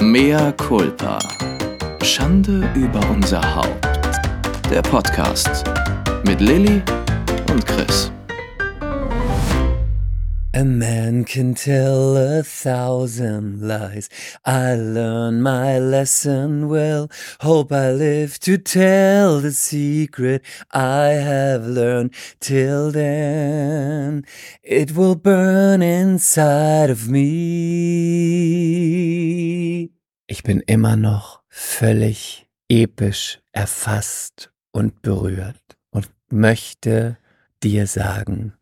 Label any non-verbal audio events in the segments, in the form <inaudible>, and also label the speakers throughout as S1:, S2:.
S1: Mea culpa. Schande über unser Haupt. Der Podcast mit Lilly und Chris.
S2: A man can tell a thousand lies. I learned my lesson well. Hope I live to tell the secret I have learned. Till then, it will burn inside of me. Ich bin immer noch völlig episch erfasst und berührt und möchte dir sagen,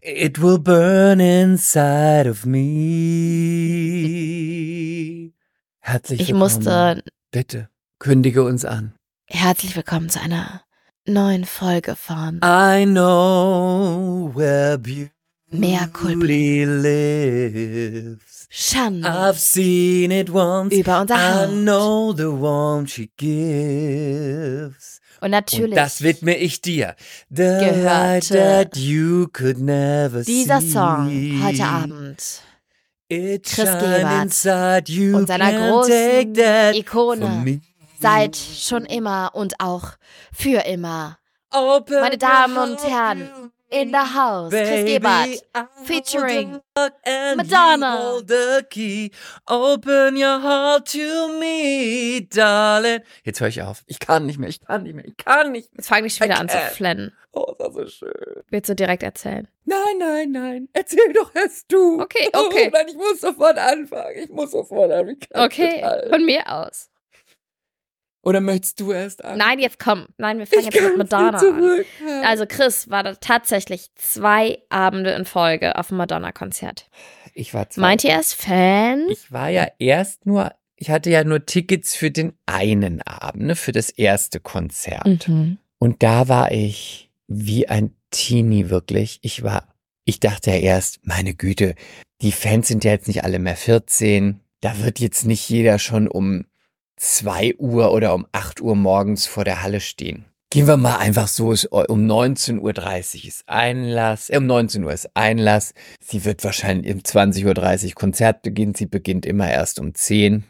S2: it will burn inside of me. Herzlich
S3: Ich
S2: willkommen.
S3: musste
S2: Bitte, kündige uns an.
S3: herzlich willkommen zu einer neuen Folge von
S2: I know where beauty
S3: Culpa.
S2: lives.
S3: Schande
S2: I've seen it once.
S3: über unser
S2: I
S3: Haupt.
S2: know the warmth she gives.
S3: Und natürlich
S2: Und das widme ich dir. The
S3: Gehörte
S2: that you could never
S3: dieser
S2: see.
S3: Song heute Abend
S2: It
S3: Chris Gebert und seiner großen Ikone seit schon immer und auch für immer.
S2: Open
S3: Meine Damen und Herren, in the house, Chris
S2: baby.
S3: Gebert,
S2: I hold
S3: featuring Madonna.
S2: hold the key. Open your heart to me, darling. Jetzt höre ich auf. Ich kann nicht mehr, ich kann nicht mehr, ich kann nicht mehr.
S3: Jetzt fange ich schon wieder an zu flennen.
S2: Oh, das ist schön.
S3: Willst du direkt erzählen?
S2: Nein, nein, nein. Erzähl doch erst du.
S3: Okay, okay.
S2: Oh, <laughs> nein, ich muss sofort anfangen. Ich muss sofort anfangen.
S3: Okay, von mir aus.
S2: Oder möchtest du erst an?
S3: Nein, jetzt komm. Nein, wir fangen
S2: ich
S3: jetzt mit Madonna an. Also Chris war da tatsächlich zwei Abende in Folge auf dem Madonna-Konzert.
S2: ich war zwei.
S3: Meint ihr als Fan?
S2: Ich war ja erst nur, ich hatte ja nur Tickets für den einen Abend, ne, für das erste Konzert.
S3: Mhm.
S2: Und da war ich wie ein Teenie wirklich. Ich war, ich dachte ja erst, meine Güte, die Fans sind ja jetzt nicht alle mehr 14. Da wird jetzt nicht jeder schon um 2 Uhr oder um 8 Uhr morgens vor der Halle stehen. Gehen wir mal einfach so, es- um 19.30 Uhr ist Einlass, äh, um 19 Uhr ist Einlass. Sie wird wahrscheinlich um 20.30 Uhr Konzert beginnen. Sie beginnt immer erst um 10.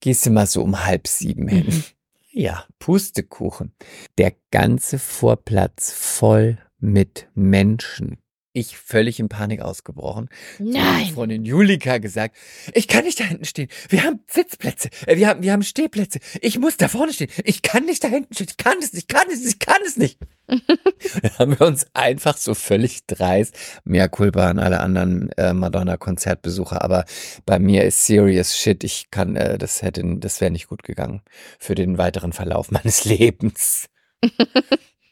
S2: Gehst du mal so um halb sieben hin.
S3: Mhm. <laughs>
S2: Ja, Pustekuchen. Der ganze Vorplatz voll mit Menschen. Ich völlig in Panik ausgebrochen.
S3: Nein.
S2: Freundin Julika gesagt, ich kann nicht da hinten stehen. Wir haben Sitzplätze. Äh, Wir haben, wir haben Stehplätze. Ich muss da vorne stehen. Ich kann nicht da hinten stehen. Ich kann es nicht. Ich kann es nicht. Ich kann es nicht. Dann haben wir uns einfach so völlig dreist, mehr Culpa an alle anderen äh, Madonna-Konzertbesucher, aber bei mir ist serious shit. Ich kann, äh, das hätte, das wäre nicht gut gegangen für den weiteren Verlauf meines <laughs> Lebens. <laughs>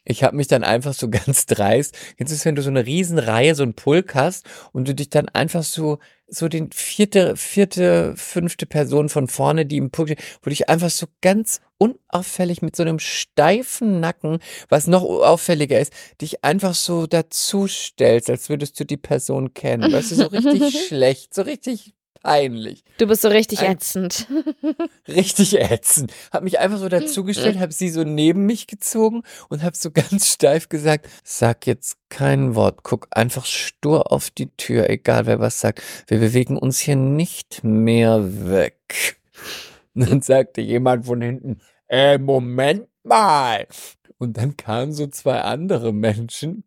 S2: Ich habe mich dann einfach so <laughs> ganz dreist. Du es, wenn du so eine Riesenreihe, so einen Pulk hast und du dich dann einfach so, so den vierte, vierte, fünfte Person von vorne, die im Pulk steht, wo dich einfach so ganz unauffällig mit so einem steifen Nacken, was noch auffälliger ist, dich einfach so dazu stellst, als würdest du die Person kennen. Weißt du, so richtig <laughs> schlecht, so richtig peinlich.
S3: Du bist so richtig
S2: Ein-
S3: ätzend. <laughs>
S2: Richtig ätzend. Hab mich einfach so dazugestellt, hab sie so neben mich gezogen und hab so ganz steif gesagt, sag jetzt kein Wort, guck einfach stur auf die Tür, egal wer was sagt. Wir bewegen uns hier nicht mehr weg. Und dann sagte jemand von hinten, äh, Moment mal. Und dann kamen so zwei andere Menschen.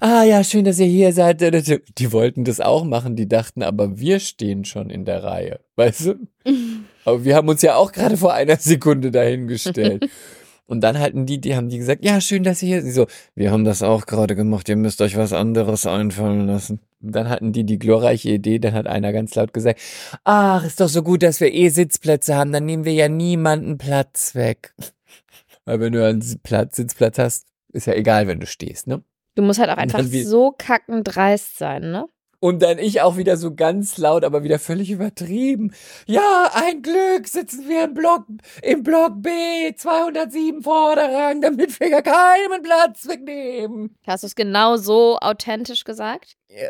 S2: Ah ja, schön, dass ihr hier seid. <laughs> Die wollten das auch machen, die dachten, aber wir stehen schon in der Reihe. <laughs> Weißt du? Aber wir haben uns ja auch gerade vor einer Sekunde dahingestellt. <laughs> Und dann hatten die, die haben die gesagt, ja, schön, dass ihr hier, sie so, wir haben das auch gerade gemacht, ihr müsst euch was anderes einfallen lassen. Und dann hatten die die glorreiche Idee, dann hat einer ganz laut gesagt, ach, ist doch so gut, dass wir eh Sitzplätze haben, dann nehmen wir ja niemanden Platz weg. Weil wenn du einen Platz, Sitzplatz hast, ist ja egal, wenn du stehst, ne?
S3: Du musst halt auch einfach so kackend dreist sein, ne?
S2: Und dann ich auch wieder so ganz laut, aber wieder völlig übertrieben. Ja, ein Glück sitzen wir im Block, im Block B, 207 Vorderrang, damit wir gar keinen Platz wegnehmen.
S3: Hast du es genau so authentisch gesagt?
S2: Ja,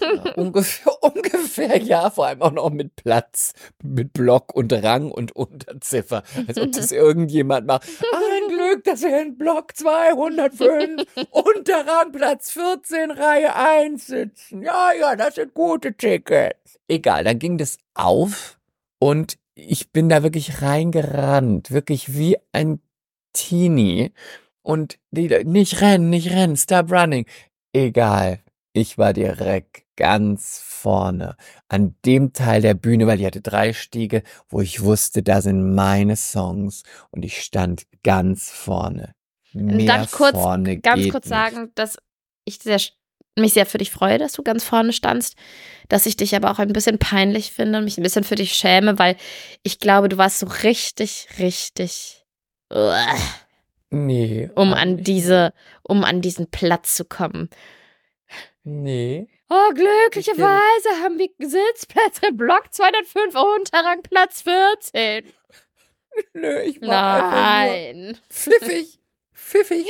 S2: ja, ungefähr, <laughs> ungefähr, ja, vor allem auch noch mit Platz, mit Block und Rang und Unterziffer, als ob das <laughs> irgendjemand macht. Ein Glück, dass wir in Block 205 <laughs> Unterrang Platz 14 Reihe 1 sitzen. Ja, ja, das sind gute Tickets. Egal, dann ging das auf Und ich bin da wirklich reingerannt, wirklich wie ein Teenie. Und die, nicht rennen, nicht rennen, stop running. Egal, ich war direkt ganz vorne an dem Teil der Bühne, weil die hatte drei Stiege, wo ich wusste, da sind meine Songs und ich stand ganz vorne. Mehr
S3: Darf ich kurz,
S2: vorne
S3: ganz kurz
S2: nicht.
S3: sagen, dass ich sehr, mich sehr für dich freue, dass du ganz vorne standst, dass ich dich aber auch ein bisschen peinlich finde und mich ein bisschen für dich schäme, weil ich glaube, du warst so richtig, richtig, uah,
S2: Nee.
S3: um an diese, um an diesen Platz zu kommen.
S2: Nee.
S3: Oh, glücklicherweise haben wir Sitzplätze im Block 205 Unterrang Platz 14.
S2: Nö, ich nur
S3: Nein.
S2: pfiffig. Pfiffig.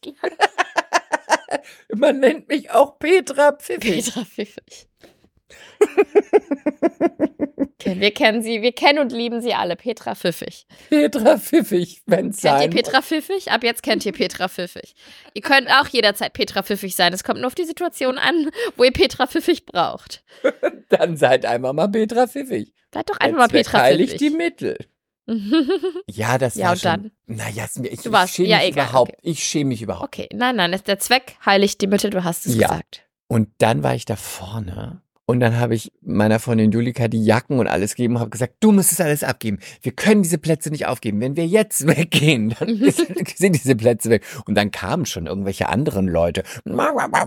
S3: Glaube, <laughs>
S2: Man nennt mich auch Petra Pfiffig.
S3: Petra Pfiffig. Okay, wir kennen sie, wir kennen und lieben sie alle. Petra Pfiffig.
S2: Petra Pfiffig, wenn's
S3: Kennt ihr
S2: sein
S3: Petra Pfiffig? Ab jetzt kennt ihr Petra Pfiffig. Ihr könnt auch jederzeit Petra Pfiffig sein. Es kommt nur auf die Situation an, wo ihr Petra Pfiffig braucht. <laughs>
S2: Dann seid einmal mal Petra Pfiffig.
S3: Seid doch einfach mal
S2: Zweck
S3: Petra
S2: heiligt die
S3: Pfiffig.
S2: Mittel. <laughs> Ja, das
S3: Ja,
S2: war
S3: und
S2: schon.
S3: dann?
S2: Naja, es mir- ich, ich
S3: warst-
S2: schäme
S3: ja,
S2: mich
S3: egal,
S2: überhaupt.
S3: okay.
S2: Ich schäme mich überhaupt.
S3: okay, nein, nein, ist der Zweck heiligt die Mittel, du hast es
S2: Ja.
S3: gesagt.
S2: Und dann war ich da vorne und dann habe ich meiner Freundin Julika die Jacken und alles gegeben und habe gesagt, du musst es alles abgeben. Wir können diese Plätze nicht aufgeben. Wenn wir jetzt <laughs> weggehen, dann ist- <laughs> sind diese Plätze weg. Und dann kamen schon irgendwelche anderen Leute.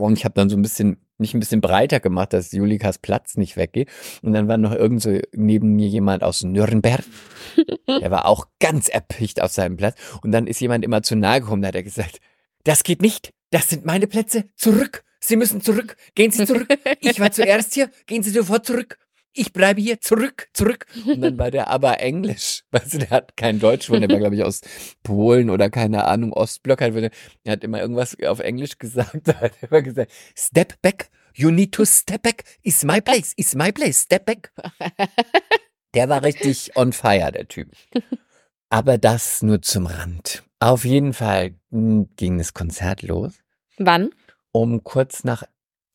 S2: Und ich habe dann so ein bisschen, mich ein bisschen breiter gemacht, dass Julikas Platz nicht weggeht. Und dann war noch irgend so neben mir jemand aus Nürnberg. <laughs> Der war auch ganz erpicht auf seinem Platz. Und dann ist jemand immer zu nahe gekommen, da hat er gesagt, das geht nicht. Das sind meine Plätze. Zurück. Sie müssen zurück. Gehen Sie zurück. <laughs> Ich war zuerst hier. Gehen Sie sofort zurück. Ich bleibe hier. Zurück, zurück. Und dann war der aber Englisch. <laughs> Weißt du, der hat kein Deutsch, der war, glaube ich, aus Polen oder keine Ahnung, Ostblock. Er hat immer irgendwas auf Englisch gesagt. <laughs> Da hat er immer gesagt, step back. You need to step back. Is my place. Is my place. Step back. Der war richtig on fire, der Typ. Aber das nur zum Rand. Auf jeden Fall mm, ging das Konzert los
S3: Wann?
S2: Um kurz nach,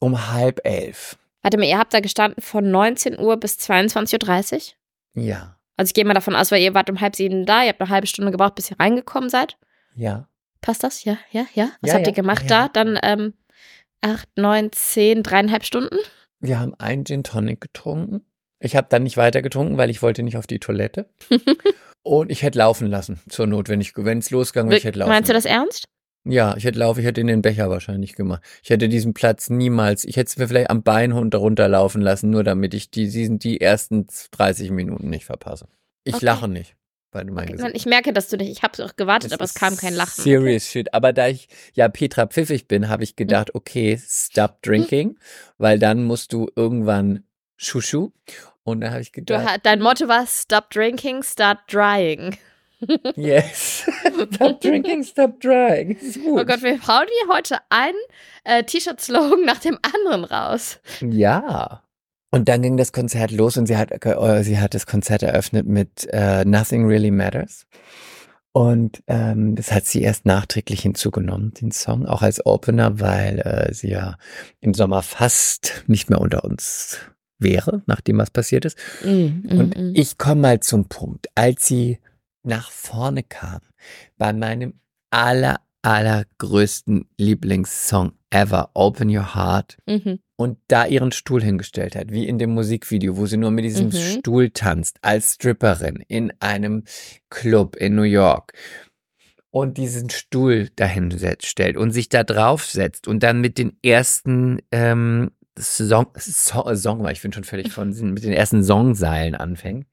S2: um halb elf.
S3: Warte mal, ihr habt da gestanden von 19 Uhr bis 22.30 Uhr?
S2: Ja,
S3: Also ich gehe mal davon aus, weil ihr wart um halb sieben da, ihr habt eine halbe Stunde gebraucht, bis ihr reingekommen seid.
S2: ja.
S3: Passt das? Ja, ja, ja. Was
S2: Ja,
S3: habt
S2: ja.
S3: ihr gemacht
S2: Ja,
S3: da? Dann ähm, acht, neun, zehn, dreieinhalb Stunden?
S2: Wir haben einen Gin Tonic getrunken. Ich habe dann nicht weiter getrunken, weil ich wollte nicht auf die Toilette. <laughs> Und ich hätte laufen lassen, zur Not, wenn ich, wenn es losgegangen wäre, ich hätte laufen
S3: Meinst du das ernst?
S2: Ja, ich hätte laufen, ich hätte in den Becher wahrscheinlich gemacht. Ich hätte diesen Platz niemals, ich hätte es mir vielleicht am Bein runter runterlaufen lassen, nur damit ich die, diesen, die ersten 30 Minuten nicht verpasse. Ich
S3: Okay.
S2: lache nicht, weil du
S3: Okay,
S2: Gesicht.
S3: ich merke, dass du nicht. Ich habe auch gewartet,
S2: Das
S3: aber es kam kein Lachen.
S2: Serious shit. Aber da ich ja Petra Pfiffig bin, habe ich
S3: Hm.
S2: gedacht, okay, stop drinking, weil dann musst du irgendwann Schuschu. Und da habe ich
S3: Du,
S2: gedacht,
S3: ha- dein Motto war Stop drinking, start drying.
S2: Yes, <laughs> stop drinking, stop gut.
S3: Oh Gott, wir hauen hier heute einen äh, T-Shirt-Slogan nach dem anderen raus.
S2: Ja. Und dann ging das Konzert los und sie hat, äh, sie hat das Konzert eröffnet mit äh, Nothing Really Matters. Und ähm, das hat sie erst nachträglich hinzugenommen, den Song, auch als Opener, weil äh, sie ja im Sommer fast nicht mehr unter uns wäre, nachdem was passiert ist.
S3: Mm,
S2: Und ich komme mal zum Punkt. Als sie nach vorne kam, bei meinem aller, allergrößten Lieblingssong ever, Open Your Heart,
S3: Mhm.
S2: und da ihren Stuhl hingestellt hat, wie in dem Musikvideo, wo sie nur mit diesem
S3: Mhm.
S2: Stuhl tanzt, als Stripperin in einem Club in New York und diesen Stuhl dahin setzt, stellt und sich da drauf setzt und dann mit den ersten ähm, Song, Song, Song, ich bin schon völlig von mit den ersten Songseilen anfängt.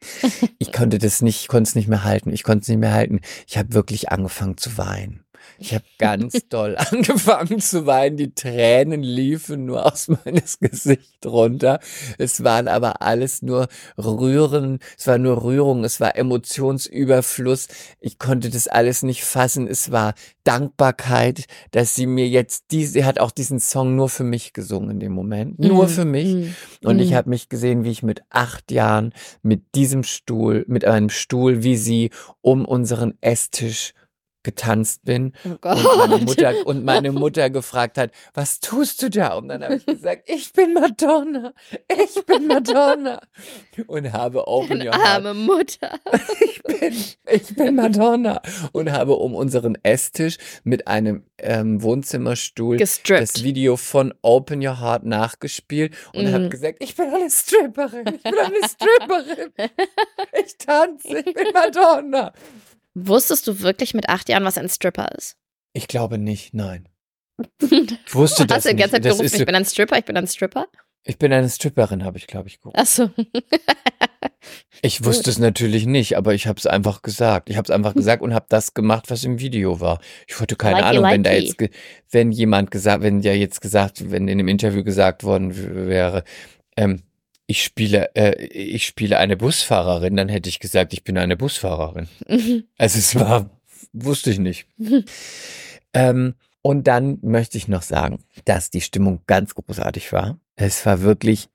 S2: Ich konnte das nicht, ich konnte es nicht mehr halten. Ich konnte es nicht mehr halten. Ich habe wirklich angefangen zu weinen. Ich habe ganz <laughs> doll angefangen zu weinen. Die Tränen liefen nur aus meines Gesicht runter. Es waren aber alles nur Rühren. Es war nur Rührung. Es war Emotionsüberfluss. Ich konnte das alles nicht fassen. Es war Dankbarkeit, dass sie mir jetzt die, sie hat auch diesen Song nur für mich gesungen in dem Moment. Nur
S3: Mhm.
S2: für mich.
S3: Mhm.
S2: Und ich
S3: Mhm.
S2: habe mich gesehen, wie ich mit acht Jahren mit diesem Stuhl, mit einem Stuhl wie sie um unseren Esstisch getanzt bin
S3: Oh
S2: und meine Mutter und <laughs> meine Mutter gefragt hat, was tust du da? Und dann habe ich gesagt, ich bin Madonna, ich bin Madonna <laughs> und habe Open Your Heart
S3: arme Mutter. <laughs>
S2: ich bin, ich bin Madonna und habe um unseren Esstisch mit einem ähm, Wohnzimmerstuhl das
S3: Gestrippt.
S2: Video von Open Your Heart nachgespielt und
S3: Mhm.
S2: habe gesagt, ich bin eine Stripperin, ich bin eine Stripperin, ich tanze, ich bin Madonna.
S3: Wusstest du wirklich mit acht Jahren, was ein Stripper ist?
S2: Ich glaube nicht, nein. <laughs> Ich wusste das
S3: Hast du die
S2: nicht.
S3: ganze Zeit
S2: Das
S3: gerufen,
S2: so-
S3: ich bin ein Stripper, ich bin ein Stripper?
S2: ich bin eine Stripperin, habe ich, glaube ich, geguckt.
S3: Achso.
S2: Ich wusste es natürlich nicht, aber ich habe es einfach gesagt. Ich habe es einfach gesagt und habe das gemacht, was im Video war. Ich hatte keine
S3: Likey,
S2: Ahnung, wenn da
S3: likey.
S2: jetzt, wenn jemand gesagt, wenn ja jetzt gesagt, wenn in dem Interview gesagt worden wäre, ähm, ich spiele, äh, ich spiele eine Busfahrerin, dann hätte ich gesagt, ich bin eine Busfahrerin. <laughs> Also es war, wusste ich nicht. Ähm, und dann möchte ich noch sagen, dass die Stimmung ganz großartig war. Es war wirklich,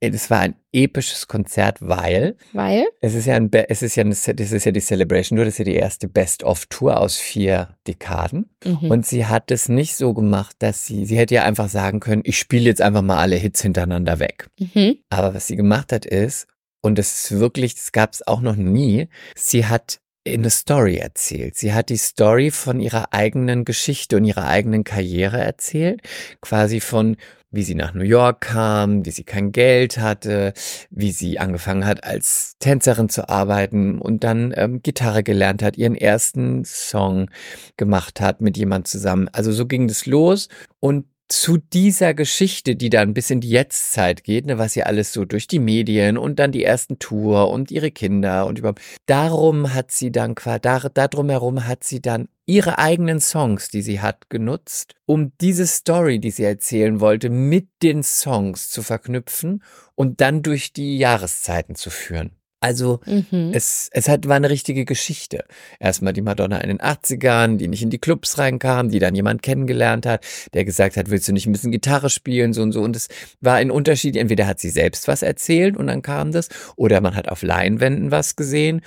S2: es war ein episches Konzert, weil
S3: Weil?
S2: es ist ja ein, es ist ja eine, das ist ja die Celebration Tour, das ist ja die erste Best-of-Tour aus vier Dekaden.
S3: Mhm.
S2: Und sie hat es nicht so gemacht, dass sie, sie hätte ja einfach sagen können, ich spiele jetzt einfach mal alle Hits hintereinander weg.
S3: Mhm.
S2: Aber was sie gemacht hat ist, und das ist wirklich, das gab es auch noch nie, sie hat eine Story erzählt. Sie hat die Story von ihrer eigenen Geschichte und ihrer eigenen Karriere erzählt. Quasi von, wie sie nach New York kam, wie sie kein Geld hatte, wie sie angefangen hat, als Tänzerin zu arbeiten und dann ähm, Gitarre gelernt hat, ihren ersten Song gemacht hat mit jemand zusammen. Also so ging das los und zu dieser Geschichte, die dann bis in die Jetztzeit geht, ne, was ja alles so durch die Medien und dann die ersten Tour und ihre Kinder und überhaupt, darum hat sie dann, dar, darum herum hat sie dann ihre eigenen Songs, die sie hat, genutzt, um diese Story, die sie erzählen wollte, mit den Songs zu verknüpfen und dann durch die Jahreszeiten zu führen. Also
S3: Mhm.
S2: es, es hat, war eine richtige Geschichte. Erstmal die Madonna in den 80ern, die nicht in die Clubs reinkam, die dann jemand kennengelernt hat, der gesagt hat, willst du nicht ein bisschen Gitarre spielen, so und so. Und es war ein Unterschied. Entweder hat sie selbst was erzählt und dann kam das, oder man hat auf Leinwänden was gesehen.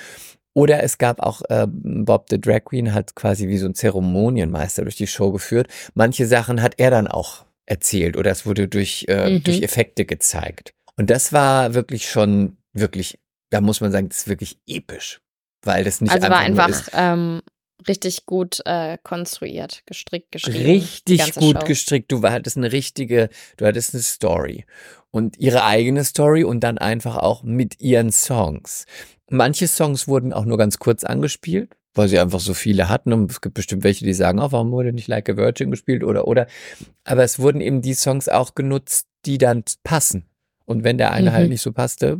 S2: Oder es gab auch, äh, Bob the Drag Queen hat quasi wie so ein Zeremonienmeister durch die Show geführt. Manche Sachen hat er dann auch erzählt oder es wurde durch, äh,
S3: Mhm.
S2: durch Effekte gezeigt. Und das war wirklich schon, wirklich, da muss man sagen, das ist wirklich episch. Weil das nicht
S3: Also war
S2: einfach, nur
S3: einfach ähm, richtig gut äh, konstruiert, gestrickt,
S2: ist.
S3: geschrieben.
S2: Richtig gut
S3: Show.
S2: gestrickt. Du hattest eine richtige, du hattest eine Story. Und ihre eigene Story und dann einfach auch mit ihren Songs. Manche Songs wurden auch nur ganz kurz angespielt, weil sie einfach so viele hatten. Und es gibt bestimmt welche, die sagen, oh, warum wurde nicht Like a Virgin gespielt oder, oder. Aber es wurden eben die Songs auch genutzt, die dann passen. Und wenn der eine
S3: Mhm.
S2: halt nicht so passte,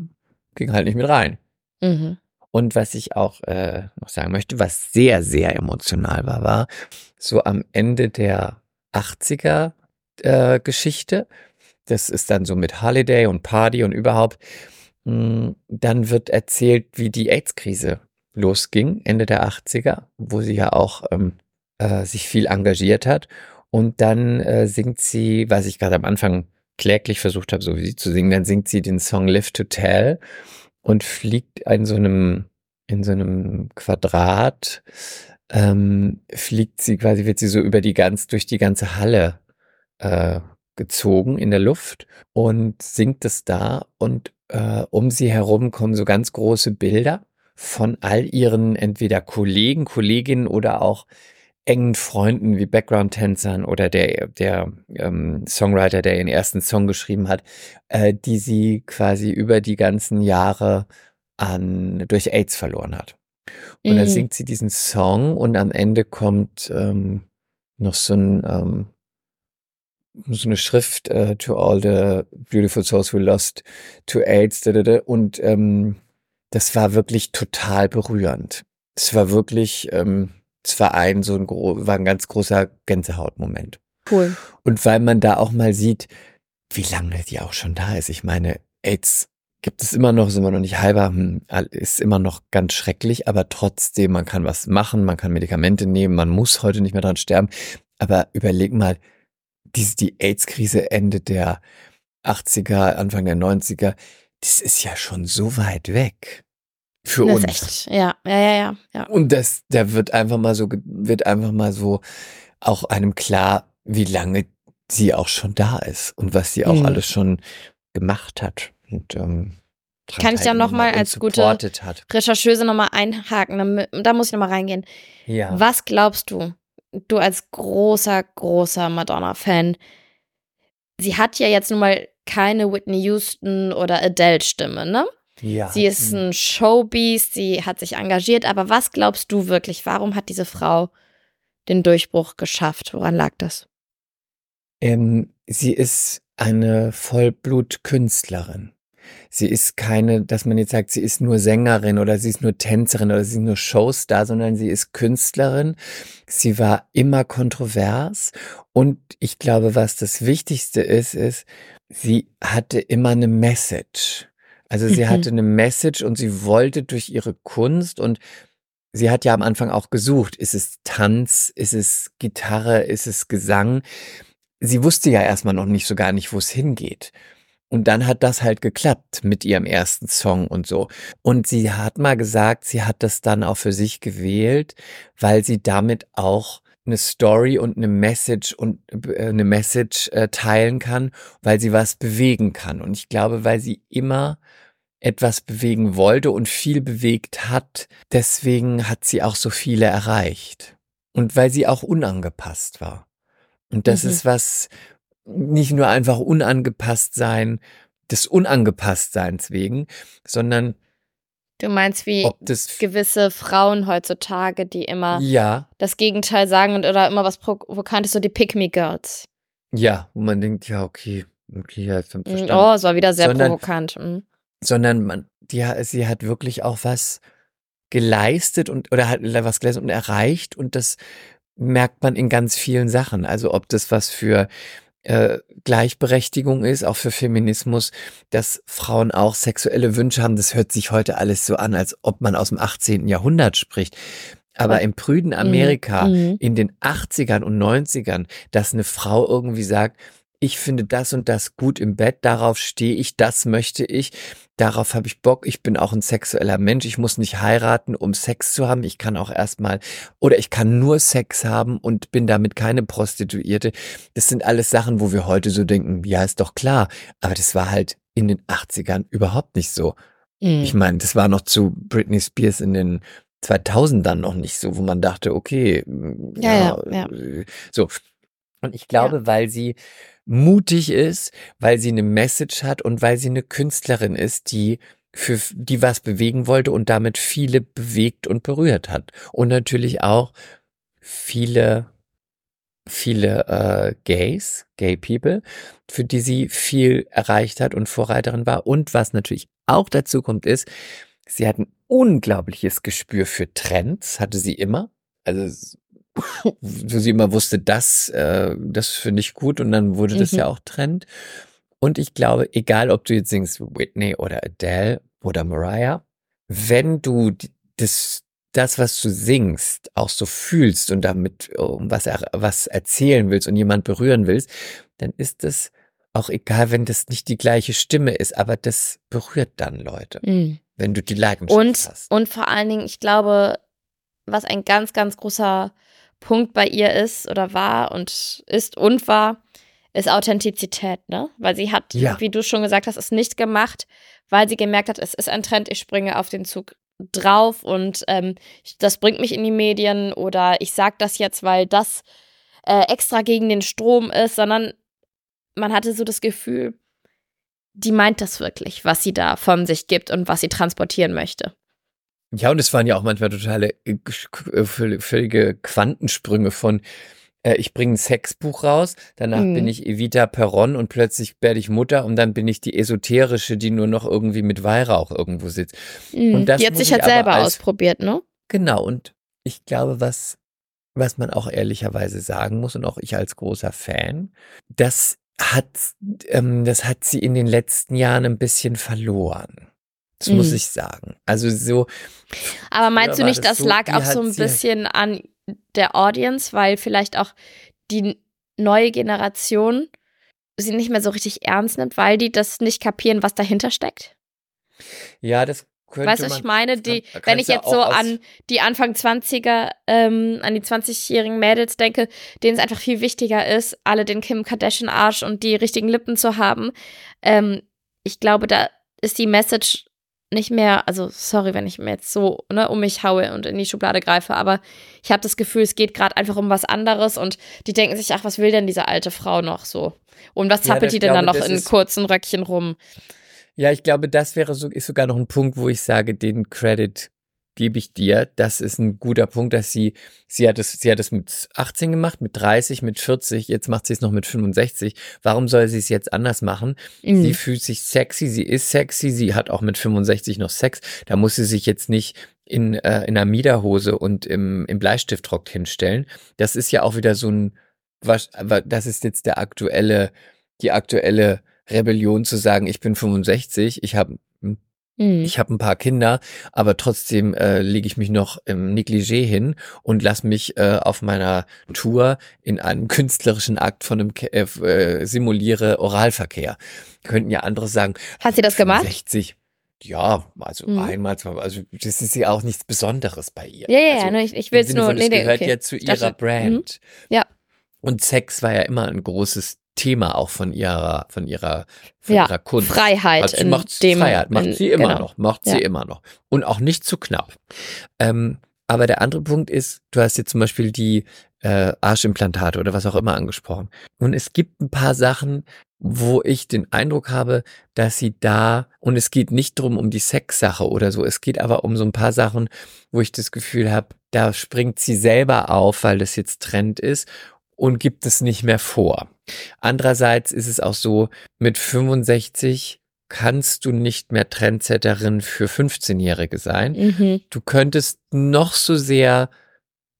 S2: ging halt nicht mit rein.
S3: Mhm.
S2: Und was ich auch äh, noch sagen möchte, was sehr, sehr emotional war, war so am Ende der 80er äh, Geschichte, das ist dann so mit Holiday und Party und überhaupt, mh, dann wird erzählt, wie die AIDS-Krise losging, Ende der 80er, wo sie ja auch ähm, äh, sich viel engagiert hat. Und dann äh, singt sie, was ich gerade am Anfang kläglich versucht habe, so wie sie zu singen, dann singt sie den Song Live to Tell und fliegt in so einem, in so einem Quadrat, ähm, fliegt sie quasi, wird sie so über die ganz, durch die ganze Halle äh, gezogen in der Luft und singt es da und äh, um sie herum kommen so ganz große Bilder von all ihren entweder Kollegen, Kolleginnen oder auch engen Freunden wie Background-Tänzern oder der, der ähm, Songwriter, der ihren ersten Song geschrieben hat, äh, die sie quasi über die ganzen Jahre an, durch AIDS verloren hat. Und dann
S3: Mhm.
S2: singt sie diesen Song und am Ende kommt ähm, noch so ein ähm, so eine Schrift äh, to all the beautiful souls we lost to AIDS und ähm, das war wirklich total berührend. Es war wirklich, ähm, es war ein so ein war ein ganz großer Gänsehautmoment.
S3: Cool.
S2: Und weil man da auch mal sieht, wie lange die auch schon da ist. Ich meine, AIDS gibt es immer noch, ist immer noch nicht halber, hm, ist immer noch ganz schrecklich, aber trotzdem, man kann was machen, man kann Medikamente nehmen, man muss heute nicht mehr dran sterben. Aber überleg mal, die, die AIDS-Krise Ende der 80er, Anfang der 90er, das ist ja schon so weit weg. Für
S3: das
S2: uns.
S3: echt, ja, ja, ja, ja, ja.
S2: Und das, da wird einfach mal so, wird einfach mal so auch einem klar, wie lange sie auch schon da ist und was sie auch
S3: Mhm.
S2: alles schon gemacht hat. Und, ähm,
S3: Kann ich da noch mal
S2: teilgenommen und
S3: als gute-
S2: hat.
S3: Rechercheuse nochmal einhaken, da muss ich nochmal reingehen.
S2: Ja.
S3: Was glaubst du, du als großer, großer Madonna-Fan, sie hat ja jetzt nun mal keine Whitney Houston oder Adele-Stimme, ne?
S2: Ja.
S3: Sie ist ein Showbeast, sie hat sich engagiert, aber was glaubst du wirklich, warum hat diese Frau den Durchbruch geschafft? Woran lag das?
S2: Ähm, sie ist eine Vollblutkünstlerin. Sie ist keine, dass man jetzt sagt, sie ist nur Sängerin oder sie ist nur Tänzerin oder sie ist nur Showstar, sondern sie ist Künstlerin. Sie war immer kontrovers und ich glaube, was das Wichtigste ist, ist, sie hatte immer eine Message. Also sie
S3: Mhm.
S2: hatte eine Message und sie wollte durch ihre Kunst und sie hat ja am Anfang auch gesucht, ist es Tanz, ist es Gitarre, ist es Gesang? sie wusste ja erstmal noch nicht so gar nicht, wo es hingeht. Und dann hat das halt geklappt mit ihrem ersten Song und so. Und sie hat mal gesagt, sie hat das dann auch für sich gewählt, weil sie damit auch eine Story und eine Message und äh, eine Message äh, teilen kann, weil sie was bewegen kann. Und ich glaube, weil sie immer etwas bewegen wollte und viel bewegt hat, deswegen hat sie auch so viele erreicht. Und weil sie auch unangepasst war. Und das
S3: Mhm.
S2: ist was, nicht nur einfach unangepasst sein, des Unangepasstseins wegen, sondern
S3: Du meinst wie gewisse Frauen heutzutage, die immer
S2: ja,
S3: das Gegenteil sagen und oder immer was Provokantes, so die Pick-Me-Girls.
S2: ja, wo man denkt, ja, okay, okay, ja,
S3: Mhm.
S2: verstanden.
S3: Oh, es war wieder sehr
S2: Sondern-
S3: provokant. Mhm.
S2: sondern man, die, sie hat wirklich auch was geleistet und oder hat was geleistet und erreicht und das merkt man in ganz vielen Sachen. Also ob das was für äh, Gleichberechtigung ist, auch für Feminismus, dass Frauen auch sexuelle Wünsche haben, das hört sich heute alles so an, als ob man aus dem 18. Jahrhundert spricht. Aber im prüden Amerika
S3: Mhm.
S2: in den 80ern und 90ern, dass eine Frau irgendwie sagt, ich finde das und das gut im Bett, darauf stehe ich, das möchte ich, darauf habe ich Bock, ich bin auch ein sexueller Mensch, ich muss nicht heiraten, um Sex zu haben, ich kann auch erstmal, oder ich kann nur Sex haben und bin damit keine Prostituierte. Das sind alles Sachen, wo wir heute so denken, ja, ist doch klar, aber das war halt in den 80ern überhaupt nicht so.
S3: Mhm.
S2: Ich meine, das war noch zu Britney Spears in den 2000ern noch nicht so, wo man dachte, okay, mm,
S3: Ja, ja,
S2: äh, so. Und ich glaube, weil sie mutig ist, weil sie eine Message hat und weil sie eine Künstlerin ist, die für die was bewegen wollte und damit viele bewegt und berührt hat. Und natürlich auch viele, viele äh, Gays, Gay People, für die sie viel erreicht hat und Vorreiterin war. Und was natürlich auch dazu kommt, ist, sie hat ein unglaubliches Gespür für Trends, hatte sie immer. Also <laughs> wo sie immer wusste, das, äh, das finde ich gut und dann wurde das
S3: Mhm.
S2: ja auch Trend. Und ich glaube, egal ob du jetzt singst Whitney oder Adele oder Mariah, wenn du das, das, was du singst, auch so fühlst und damit um was, was erzählen willst und jemand berühren willst, dann ist es auch egal, wenn das nicht die gleiche Stimme ist, aber das berührt dann Leute,
S3: Mhm.
S2: wenn du die Leidenschaft
S3: Und,
S2: hast.
S3: und vor allen Dingen, ich glaube, was ein ganz, ganz großer Punkt bei ihr ist oder war und ist und war, ist Authentizität, ne? Weil sie hat,
S2: Ja.
S3: wie du schon gesagt hast, es nicht gemacht, weil sie gemerkt hat, es ist ein Trend, ich springe auf den Zug drauf und ähm, das bringt mich in die Medien oder ich sag das jetzt, weil das äh, extra gegen den Strom ist, sondern man hatte so das Gefühl, die meint das wirklich, was sie da von sich gibt und was sie transportieren möchte.
S2: Ja, und es waren ja auch manchmal totale äh, äh, völ- völlige Quantensprünge von äh, ich bringe ein Sexbuch raus, danach
S3: Mhm.
S2: bin ich Evita Perron und plötzlich werde ich Mutter und dann bin ich die esoterische, die nur noch irgendwie mit Weihrauch irgendwo sitzt.
S3: Mhm.
S2: das
S3: die hat sich
S2: ich
S3: halt selber
S2: als-
S3: ausprobiert, ne?
S2: Genau, und ich glaube, was, was man auch ehrlicherweise sagen muss und auch ich als großer Fan, das hat, ähm, das hat sie in den letzten Jahren ein bisschen verloren. Das muss
S3: Mhm.
S2: ich sagen. Also so,
S3: Aber meinst du nicht,
S2: das so,
S3: lag auch so ein
S2: sie-
S3: bisschen an der Audience, weil vielleicht auch die neue Generation sie nicht mehr so richtig ernst nimmt, weil die das nicht kapieren, was dahinter steckt?
S2: Ja, das könnte
S3: Weißt du, was
S2: man-
S3: ich meine? Die,
S2: kann-
S3: wenn ich jetzt so an die Anfang 20er, ähm, an die 20-jährigen Mädels denke, denen es einfach viel wichtiger ist, alle den Kim Kardashian-Arsch und die richtigen Lippen zu haben. Ähm, ich glaube, da ist die Message nicht mehr, also sorry, wenn ich mir jetzt so ne, um mich haue und in die Schublade greife, aber ich habe das Gefühl, es geht gerade einfach um was anderes und die denken sich, ach, was will denn diese alte Frau noch so? Und was
S2: Ja,
S3: zappelt
S2: das
S3: die denn dann
S2: glaube,
S3: noch
S2: das
S3: in kurzen Röckchen rum?
S2: Ja, ich glaube, das wäre so, ist sogar noch ein Punkt, wo ich sage, den Credit gebe ich dir. Das ist ein guter Punkt, dass sie, sie hat es, sie hat es mit 18 gemacht, mit 30, mit 40, jetzt macht sie es noch mit 65. Warum soll sie es jetzt anders machen?
S3: Mhm.
S2: Sie fühlt sich sexy, sie ist sexy, sie hat auch mit 65 noch Sex. Da muss sie sich jetzt nicht in, äh, in einer Miederhose und im, im Bleistiftrock hinstellen. Das ist ja auch wieder so ein, was, das ist jetzt der aktuelle, die aktuelle Rebellion zu sagen, ich bin 65, ich habe. Ich habe ein paar Kinder, aber trotzdem äh, lege ich mich noch im Negligé hin und lass mich äh, auf meiner Tour in einem <laughs> künstlerischen Akt von einem Ke- äh, äh, simuliere Oralverkehr. Könnten ja andere sagen,
S3: Hat sie das gemacht?
S2: 60. Ja, also
S3: Mhm.
S2: einmal, zwei, also das ist ja auch nichts Besonderes bei ihr.
S3: Ja, ja,
S2: also,
S3: ja, ne, ich, ich will es nur.
S2: von,
S3: Nee,
S2: es
S3: nee,
S2: gehört
S3: okay.
S2: ja zu ihrer
S3: dachte-
S2: Brand.
S3: Mhm. Ja.
S2: Und Sex war ja immer ein großes Thema auch von ihrer, von ihrer, von
S3: Ja,
S2: ihrer Kunst.
S3: Freiheit
S2: Also macht
S3: dem-
S2: Freiheit, macht
S3: in-
S2: sie immer
S3: genau.
S2: noch, macht
S3: Ja.
S2: sie immer noch. Und auch nicht zu knapp. Ähm, aber der andere Punkt ist, du hast jetzt zum Beispiel die äh, Arschimplantate oder was auch immer angesprochen. Und es gibt ein paar Sachen, wo ich den Eindruck habe, dass sie da, und es geht nicht drum um die Sexsache oder so, es geht aber um so ein paar Sachen, wo ich das Gefühl habe, da springt sie selber auf, weil das jetzt Trend ist und gibt es nicht mehr vor. Andererseits ist es auch so, mit 65 kannst du nicht mehr Trendsetterin für 15-Jährige sein.
S3: Mhm.
S2: Du könntest noch so sehr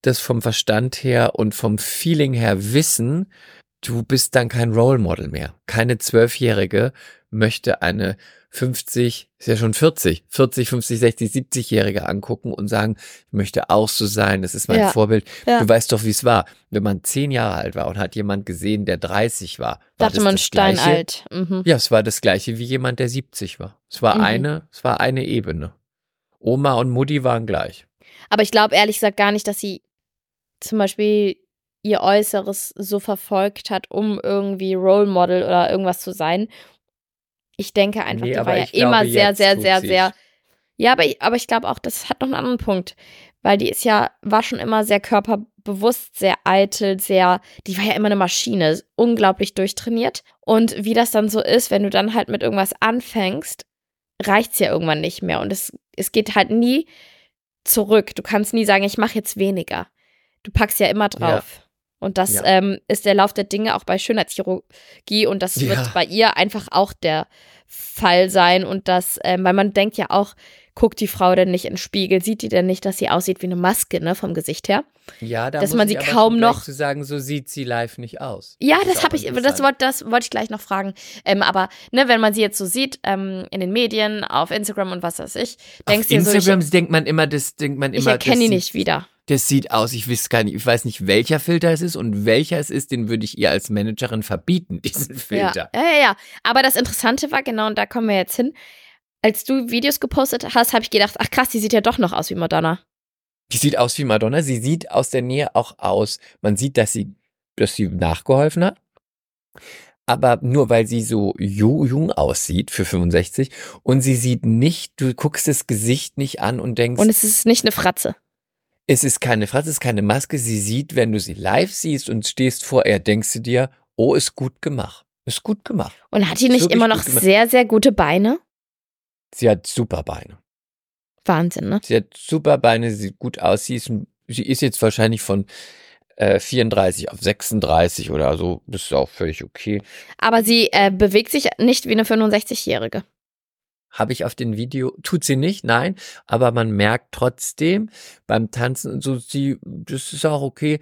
S2: das vom Verstand her und vom Feeling her wissen, du bist dann kein Role Model mehr. Keine Zwölfjährige möchte eine 50, ist ja schon 40, 40, 50, 60, 70-Jährige angucken und sagen, ich möchte auch so sein, das ist mein
S3: Ja.
S2: Vorbild.
S3: Ja.
S2: Du weißt doch, wie es war. Wenn man zehn Jahre alt war und hat jemand gesehen, der 30 war, war
S3: Dachte man steinalt. Mhm.
S2: Ja, es war das gleiche wie jemand, der 70 war. Es war
S3: Mhm.
S2: eine, es war eine Ebene. Oma und Mutti waren gleich.
S3: Aber ich glaube ehrlich gesagt gar nicht, dass sie zum Beispiel ihr Äußeres so verfolgt hat, um irgendwie Role Model oder irgendwas zu sein. Ich denke einfach,
S2: Nee,
S3: die war ja immer sehr, sehr, sehr, sehr. Ja, aber, aber ich glaube auch, das hat noch einen anderen Punkt. Weil die ist ja, war schon immer sehr körperbewusst, sehr eitel, sehr, die war ja immer eine Maschine, unglaublich durchtrainiert. Und wie das dann so ist, wenn du dann halt mit irgendwas anfängst, reicht's ja irgendwann nicht mehr. Und es, es geht halt nie zurück. Du kannst nie sagen, ich mache jetzt weniger. Du packst ja immer drauf. Und das
S2: Ja.
S3: ähm, ist der Lauf der Dinge auch bei Schönheitschirurgie und das
S2: Ja.
S3: wird bei ihr einfach auch der Fall sein. Und das, ähm, weil man denkt ja auch, guckt die Frau denn nicht in den Spiegel, sieht die denn nicht, dass sie aussieht wie eine Maske, ne, vom Gesicht her?
S2: Ja, da
S3: Dass
S2: muss
S3: man
S2: ich
S3: sie kaum noch-
S2: zu sagen, so sieht sie live nicht aus.
S3: Ja, das
S2: auch
S3: habe ich, das wollte das wollte ich gleich noch fragen. Ähm, aber ne, wenn man sie jetzt so sieht ähm, in den Medien, auf Instagram und was weiß ich, denkst
S2: Auf
S3: du dir so,
S2: Instagram
S3: ich,
S2: denkt man immer, das denkt man
S3: ich
S2: immer,
S3: erkenne
S2: das
S3: ihn
S2: sieht-
S3: nicht wieder.
S2: Das sieht aus, ich weiß gar nicht, ich weiß nicht, welcher Filter es ist und welcher es ist, den würde ich ihr als Managerin verbieten, <laughs> diesen Filter.
S3: Ja, ja, ja, ja. Aber das Interessante war, genau, und da kommen wir jetzt hin, als du Videos gepostet hast, habe ich gedacht, ach krass, die sieht ja doch noch aus wie Madonna.
S2: Die sieht aus wie Madonna, sie sieht aus der Nähe auch aus. Man sieht, dass sie, dass sie nachgeholfen hat. Aber nur weil sie so ju- jung aussieht für 65 und sie sieht nicht, du guckst das Gesicht nicht an und denkst,
S3: Und es ist nicht eine Fratze.
S2: Es ist keine Fratze, es ist keine Maske. Sie sieht, wenn du sie live siehst und stehst vor ihr, denkst du dir, oh, ist gut gemacht. Ist gut gemacht.
S3: Und hat die nicht immer noch sehr, sehr gute Beine?
S2: Sie hat super Beine.
S3: Wahnsinn, ne?
S2: Sie hat super Beine, sie sieht gut aus. Sie ist, sie ist jetzt wahrscheinlich von äh, 34 auf 36 oder so. Das ist auch völlig okay.
S3: Aber sie äh, bewegt sich nicht wie eine 65-Jährige.
S2: Habe ich auf dem Video, tut sie nicht, nein, aber man merkt trotzdem beim Tanzen und so, sie, das ist auch okay.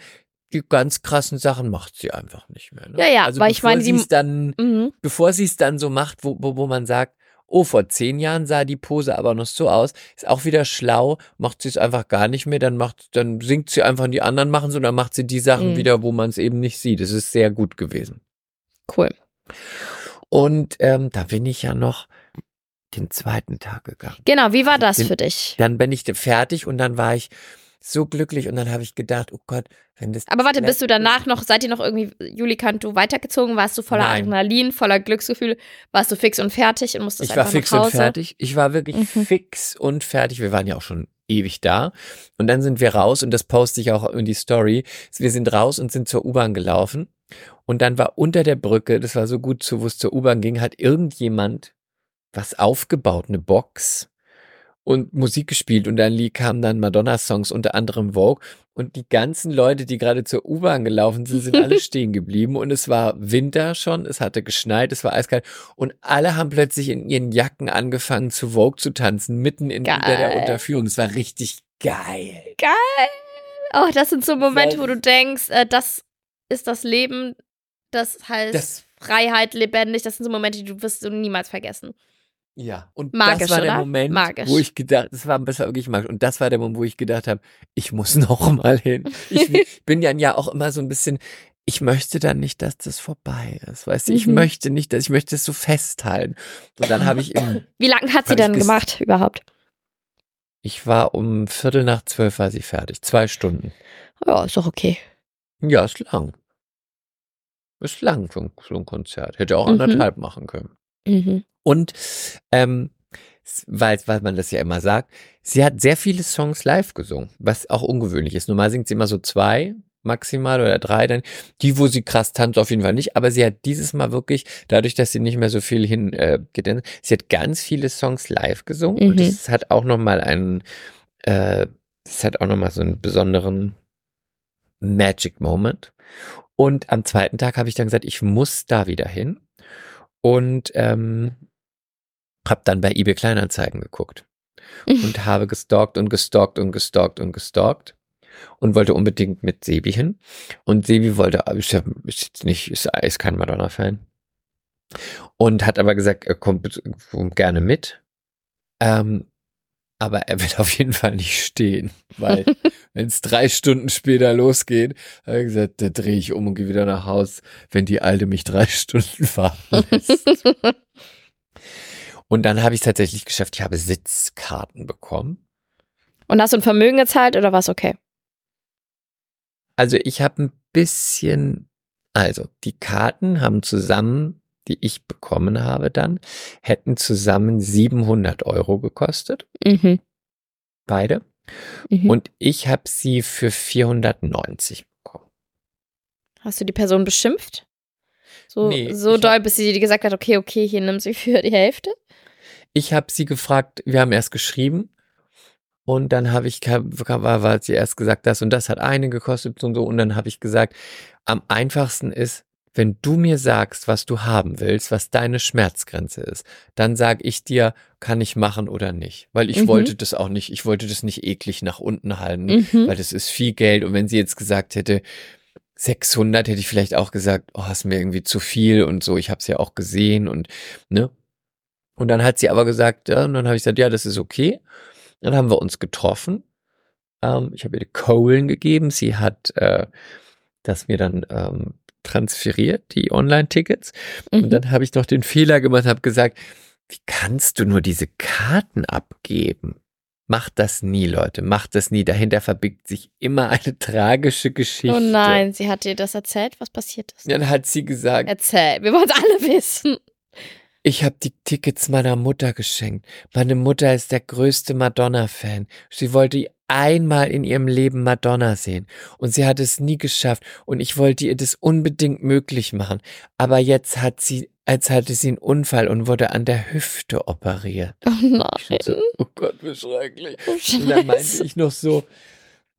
S2: Die ganz krassen Sachen macht sie einfach nicht mehr. Ne?
S3: Ja, ja,
S2: also
S3: weil ich meine,
S2: sie
S3: sie-
S2: es dann
S3: Mhm.
S2: bevor sie es dann so macht, wo, wo, wo man sagt, oh, vor zehn Jahren sah die Pose aber noch so aus, ist auch wieder schlau, macht sie es einfach gar nicht mehr, dann macht, dann singt sie einfach und die anderen machen so, dann macht sie die Sachen
S3: Mhm.
S2: wieder, wo man es eben nicht sieht. Es ist sehr gut gewesen.
S3: Cool.
S2: Und ähm, da bin ich ja noch, den zweiten Tag gegangen.
S3: Genau, wie war das
S2: Den-
S3: für dich?
S2: Dann bin ich fertig und dann war ich so glücklich und dann habe ich gedacht, oh Gott, wenn das.
S3: Aber warte, bist du danach noch, seid ihr noch irgendwie, Juli Kanto, weitergezogen? Warst du voller
S2: Nein.
S3: Adrenalin, voller Glücksgefühl? Warst du fix und fertig und musstest
S2: Ich war
S3: einfach
S2: fix
S3: nach
S2: und
S3: Hause?
S2: fertig. Ich war wirklich
S3: Mhm.
S2: fix und fertig. Wir waren ja auch schon ewig da. Und dann sind wir raus und das poste ich auch in die Story. Wir sind raus und sind zur U-Bahn gelaufen. Und dann war unter der Brücke, das war so gut zu, wo es zur U-Bahn ging, hat irgendjemand was aufgebaut, eine Box und Musik gespielt. Und dann kamen dann Madonna-Songs, unter anderem Vogue. Und die ganzen Leute, die gerade zur U-Bahn gelaufen sind, sind alle <laughs> stehen geblieben. Und es war Winter schon, es hatte geschneit, es war eiskalt. Und alle haben plötzlich in ihren Jacken angefangen zu Vogue zu tanzen, mitten in
S3: Geil.
S2: der Unterführung. Es war richtig geil.
S3: Geil. Oh, das sind so Momente, wo du denkst, äh, das ist das Leben, das heißt
S2: Das-
S3: Freiheit, lebendig. Das sind so Momente, die du wirst du niemals vergessen.
S2: Ja, und
S3: Magisch,
S2: das war der
S3: oder?
S2: Moment,
S3: Magisch.
S2: wo ich gedacht, das war besser wirklich magisch. Und das war der Moment, wo ich gedacht habe, ich muss <laughs> noch mal hin. Ich <laughs> bin ja ja auch immer so ein bisschen, ich möchte dann nicht, dass das vorbei ist. Weißt du, ich
S3: Mhm.
S2: möchte nicht, dass ich möchte es so festhalten. Und dann habe ich im, <clears throat>
S3: Wie lange hat sie
S2: ich
S3: denn gemacht überhaupt?
S2: ich war um Viertel nach zwölf war sie fertig. Zwei Stunden.
S3: Ja, ist doch okay.
S2: Ja, ist lang. Ist lang für ein, für ein Konzert. Hätte auch
S3: Mhm.
S2: anderthalb machen können.
S3: Mhm.
S2: Und ähm, weil, weil man das ja immer sagt, sie hat sehr viele Songs live gesungen, was auch ungewöhnlich ist. Normal singt sie immer so zwei maximal oder drei dann. Die, wo sie krass tanzt, auf jeden Fall nicht. Aber sie hat dieses Mal wirklich, dadurch, dass sie nicht mehr so viel hin äh, gedanced, sie hat ganz viele Songs live gesungen und
S3: Mhm.
S2: es hat auch nochmal einen, äh, es hat auch nochmal so einen besonderen Magic Moment. Und am zweiten Tag habe ich dann gesagt, ich muss da wieder hin. Und ähm, habe dann bei eBay Kleinanzeigen geguckt und <laughs> habe gestalkt und gestalkt und gestalkt und gestalkt und wollte unbedingt mit Sebi hin. Und Sebi wollte, ist, ja- ist jetzt nicht, ist, ist kein Madonna-Fan. Und hat aber gesagt, er kommt gerne mit. Ähm, aber er <laughs> wird auf jeden Fall nicht stehen, weil <laughs> wenn es drei Stunden später losgeht, habe ich gesagt, da drehe ich um und gehe wieder nach Haus, wenn die Alte mich drei <laughs> Stunden fahren lässt. <laughs> Und dann habe ich es tatsächlich geschafft, ich habe Sitzkarten bekommen.
S3: Und hast du ein Vermögen gezahlt oder war es okay?
S2: Also ich habe ein bisschen, also die Karten haben zusammen, die ich bekommen habe dann, hätten zusammen 700 Euro gekostet,
S3: Mhm.
S2: beide.
S3: Mhm.
S2: Und ich habe sie für 490 bekommen.
S3: Hast du die Person beschimpft? So,
S2: Nee,
S3: so doll,
S2: hab-
S3: bis sie dir gesagt hat, okay, okay, hier nimm sie für die Hälfte?
S2: Ich habe sie gefragt, wir haben erst geschrieben und dann habe ich, war, war sie erst gesagt, das und das hat eine gekostet und so und dann habe ich gesagt, am einfachsten ist, wenn du mir sagst, was du haben willst, was deine Schmerzgrenze ist, dann sage ich dir, kann ich machen oder nicht. Weil ich
S3: Mhm.
S2: wollte das auch nicht, ich wollte das nicht eklig nach unten halten,
S3: Mhm.
S2: weil das ist viel Geld und wenn sie jetzt gesagt hätte, 600 hätte ich vielleicht auch gesagt, oh, ist mir irgendwie zu viel und so, ich habe es ja auch gesehen und ne. Und dann hat sie aber gesagt, ja, und dann habe ich gesagt, ja, das ist okay. Dann haben wir uns getroffen. Ähm, ich habe ihr die Kohlen gegeben. Sie hat äh, das mir dann ähm, transferiert, die Online-Tickets.
S3: Mhm.
S2: Und dann habe ich noch den Fehler gemacht, habe gesagt, wie kannst du nur diese Karten abgeben? Macht das nie, Leute. Macht das nie. Dahinter verbirgt sich immer <laughs> eine tragische Geschichte.
S3: Oh nein, sie hat dir das erzählt, was passiert ist.
S2: Dann hat sie gesagt,
S3: Erzähl, wir wollen es alle wissen.
S2: Ich habe die Tickets meiner Mutter geschenkt. Meine Mutter ist der größte Madonna-Fan. Sie wollte einmal in ihrem Leben Madonna sehen. Und sie hat es nie geschafft. Und ich wollte ihr das unbedingt möglich machen. Aber jetzt hat sie, als hatte sie einen Unfall und wurde an der Hüfte operiert.
S3: Oh nein.
S2: so, oh Gott, wie schrecklich.
S3: Oh,
S2: Und dann meinte ich noch so,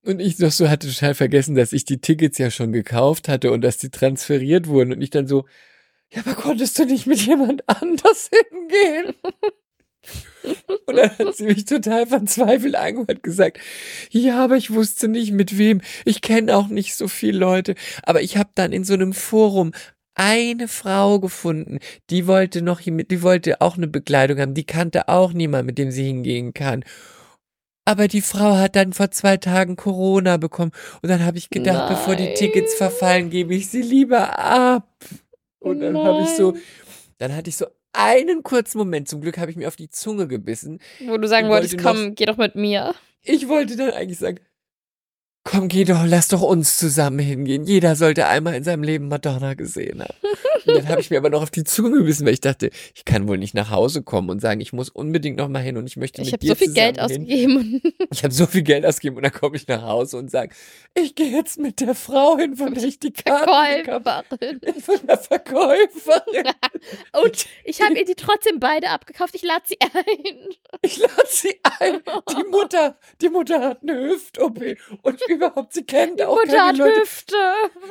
S2: und ich noch so hatte total vergessen, dass ich die Tickets ja schon gekauft hatte und dass die transferiert wurden. Und ich dann so, ja, aber konntest du nicht mit jemand <laughs> anders hingehen? <laughs> Und dann hat sie mich total verzweifelt angehört und gesagt, ja, aber ich wusste nicht mit wem. Ich kenne auch nicht so viele Leute. Aber ich habe dann in so einem Forum eine Frau gefunden, die wollte noch, hier mit- die wollte auch eine Begleitung haben. Die kannte auch niemand, mit dem sie hingehen kann. Aber die Frau hat dann vor zwei Tagen Corona bekommen. Und dann habe ich gedacht, bevor die
S3: Nein.
S2: Tickets verfallen, gebe ich sie lieber ab. Und dann habe ich so,
S3: Nein.
S2: dann hatte ich so einen kurzen Moment, zum Glück habe ich mir auf die Zunge gebissen.
S3: Wo du sagen wolltest,
S2: wollte noch-
S3: komm, geh doch mit mir.
S2: Ich wollte dann eigentlich sagen, komm, geh doch, lass doch uns zusammen hingehen. Jeder sollte einmal in seinem Leben Madonna gesehen haben. Und dann habe ich mir aber noch auf die Zunge gebissen, weil ich dachte, ich kann wohl nicht nach Hause kommen und sagen, ich muss unbedingt noch mal hin und ich möchte
S3: Ich
S2: mit
S3: habe
S2: dir
S3: so viel Geld
S2: hin.
S3: ausgegeben. <laughs>
S2: Ich habe so viel Geld ausgegeben und dann komme ich nach Hause und sage, ich gehe jetzt mit der Frau hin, von der ich die Karte
S3: Verkäuferin.
S2: Von der Verkäuferin. <laughs>
S3: Und ich habe ihr die trotzdem beide abgekauft. Ich lade sie ein.
S2: Ich lade sie ein. <laughs> Die Mutter, die Mutter hat eine Hüft-OP und überhaupt, sie kennt auch
S3: Mutter
S2: keine Leute.
S3: Hüfte.